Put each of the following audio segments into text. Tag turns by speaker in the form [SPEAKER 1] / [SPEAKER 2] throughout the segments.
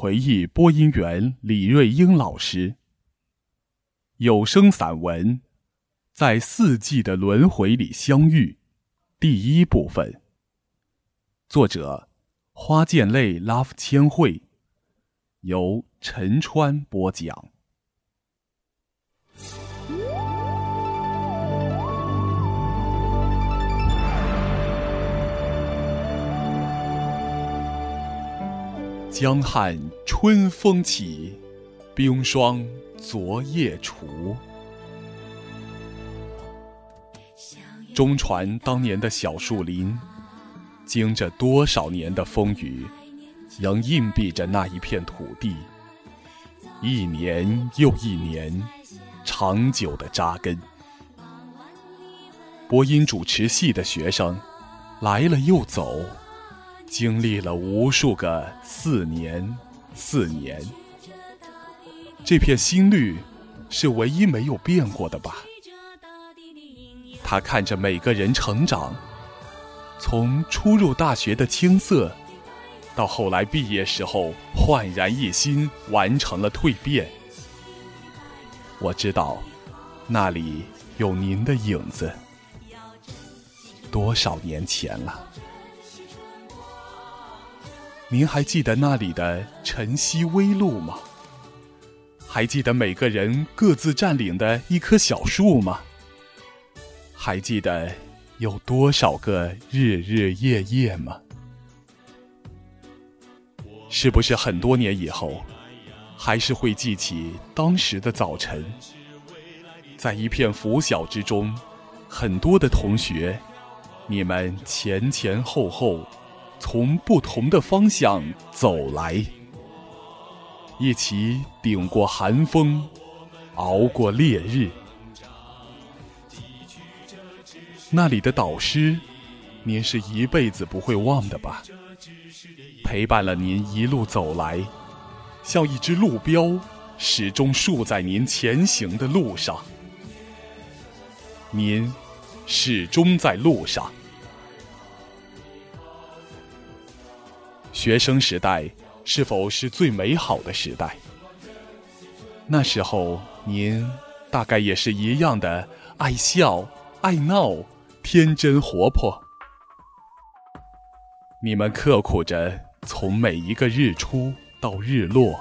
[SPEAKER 1] 回忆播音员李瑞英老师有声散文《在四季的轮回里相遇》第一部分，作者花溅泪 Love 千惠，由陈川播讲。江汉春风起，冰霜昨夜除。中传当年的小树林，经着多少年的风雨，仍硬币着那一片土地，一年又一年，长久的扎根。播音主持系的学生，来了又走。经历了无数个四年，四年，这片心率是唯一没有变过的吧？他看着每个人成长，从初入大学的青涩，到后来毕业时候焕然一新，完成了蜕变。我知道，那里有您的影子，多少年前了。您还记得那里的晨曦微露吗？还记得每个人各自占领的一棵小树吗？还记得有多少个日日夜夜吗？是不是很多年以后，还是会记起当时的早晨，在一片拂晓之中，很多的同学，你们前前后后。从不同的方向走来，一起顶过寒风，熬过烈日。那里的导师，您是一辈子不会忘的吧？陪伴了您一路走来，像一只路标，始终竖在您前行的路上。您始终在路上。学生时代是否是最美好的时代？那时候您大概也是一样的爱笑、爱闹、天真活泼。你们刻苦着从每一个日出到日落，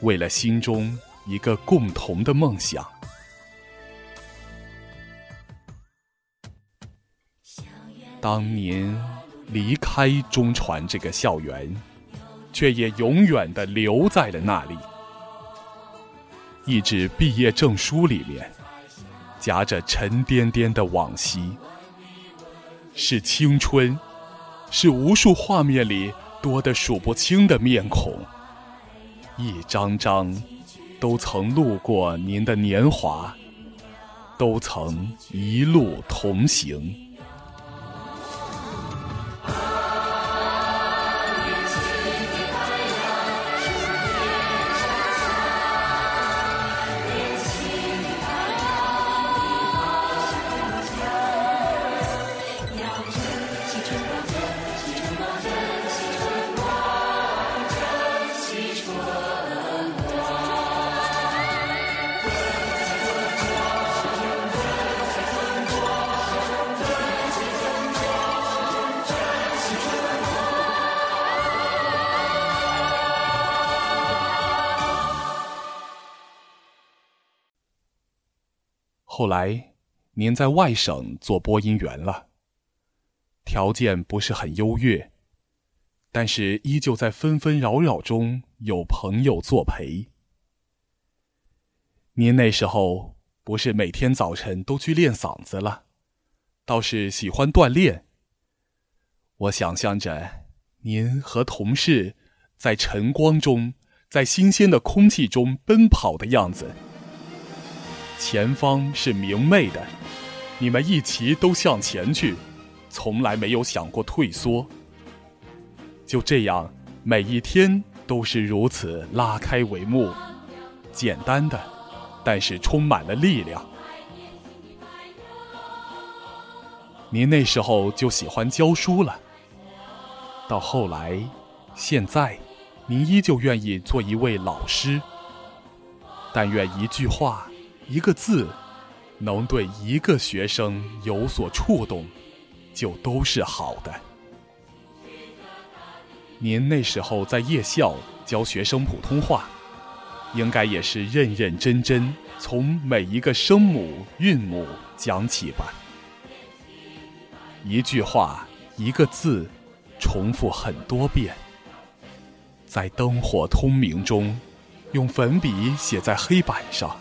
[SPEAKER 1] 为了心中一个共同的梦想。当您。离开中传这个校园，却也永远的留在了那里。一纸毕业证书里面，夹着沉甸甸的往昔，是青春，是无数画面里多得数不清的面孔，一张张，都曾路过您的年华，都曾一路同行。后来，您在外省做播音员了。条件不是很优越，但是依旧在纷纷扰扰中有朋友作陪。您那时候不是每天早晨都去练嗓子了，倒是喜欢锻炼。我想象着您和同事在晨光中，在新鲜的空气中奔跑的样子。前方是明媚的，你们一齐都向前去，从来没有想过退缩。就这样，每一天都是如此拉开帷幕，简单的，但是充满了力量。您那时候就喜欢教书了，到后来，现在，您依旧愿意做一位老师。但愿一句话，一个字，能对一个学生有所触动，就都是好的。您那时候在夜校教学生普通话，应该也是认认真真从每一个声母、韵母讲起吧。一句话，一个字，重复很多遍，在灯火通明中。用粉笔写在黑板上，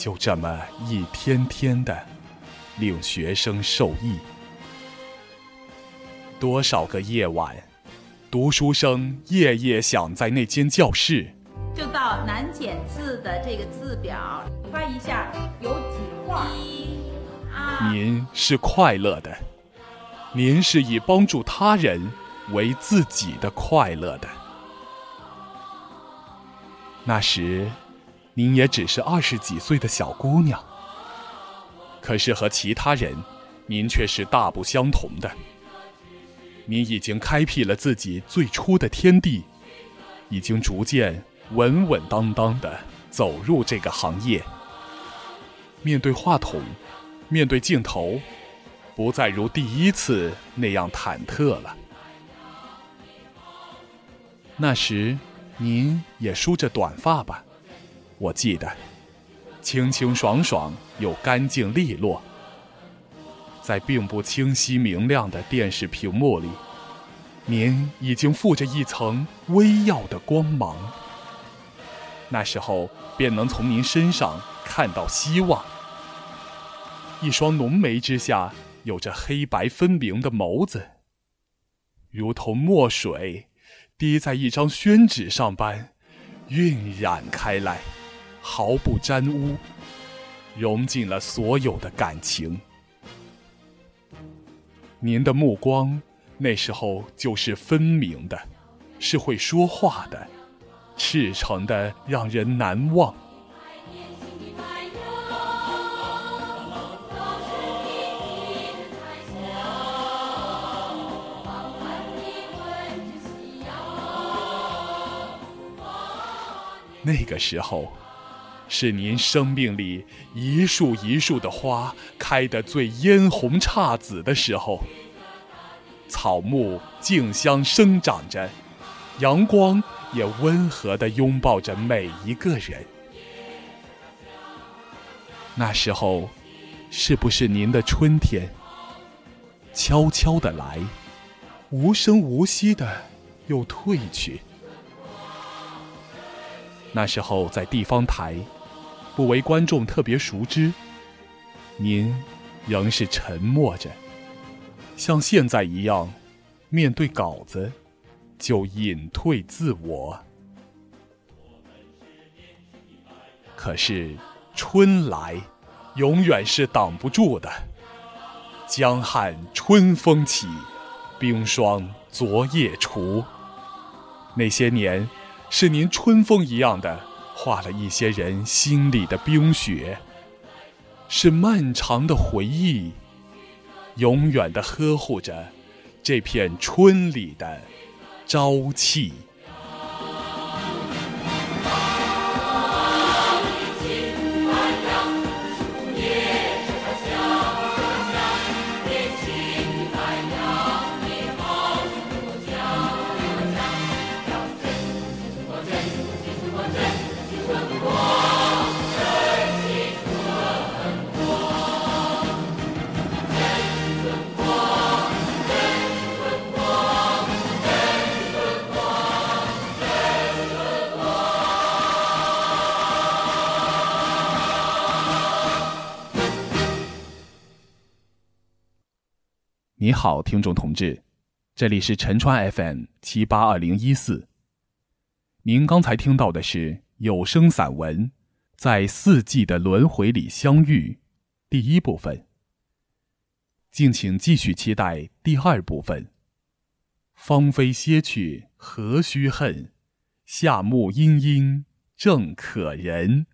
[SPEAKER 1] 就这么一天天的，令学生受益。多少个夜晚，读书声夜夜响在那间教室。
[SPEAKER 2] 就到难减字的这个字表，翻一下有几画。
[SPEAKER 1] 您是快乐的，您是以帮助他人为自己的快乐的。那时，您也只是二十几岁的小姑娘。可是和其他人，您却是大不相同的。您已经开辟了自己最初的天地，已经逐渐稳稳当当的走入这个行业。面对话筒，面对镜头，不再如第一次那样忐忑了。那时。您也梳着短发吧？我记得，清清爽爽又干净利落。在并不清晰明亮的电视屏幕里，您已经附着一层微耀的光芒。那时候便能从您身上看到希望。一双浓眉之下有着黑白分明的眸子，如同墨水。滴在一张宣纸上般，晕染开来，毫不沾污，融进了所有的感情。您的目光，那时候就是分明的，是会说话的，赤诚的，让人难忘。那个时候，是您生命里一树一树的花开得最嫣红姹紫的时候，草木竞相生长着，阳光也温和地拥抱着每一个人。那时候，是不是您的春天悄悄地来，无声无息地又退去？那时候在地方台，不为观众特别熟知，您仍是沉默着，像现在一样，面对稿子就隐退自我。可是春来，永远是挡不住的。江汉春风起，冰霜昨夜除。那些年。是您春风一样的化了一些人心里的冰雪，是漫长的回忆，永远的呵护着这片春里的朝气。你好，听众同志，这里是陈川 FM 七八二零一四。您刚才听到的是有声散文《在四季的轮回里相遇》第一部分。敬请继续期待第二部分。芳菲歇去，何须恨？夏木阴阴正可人。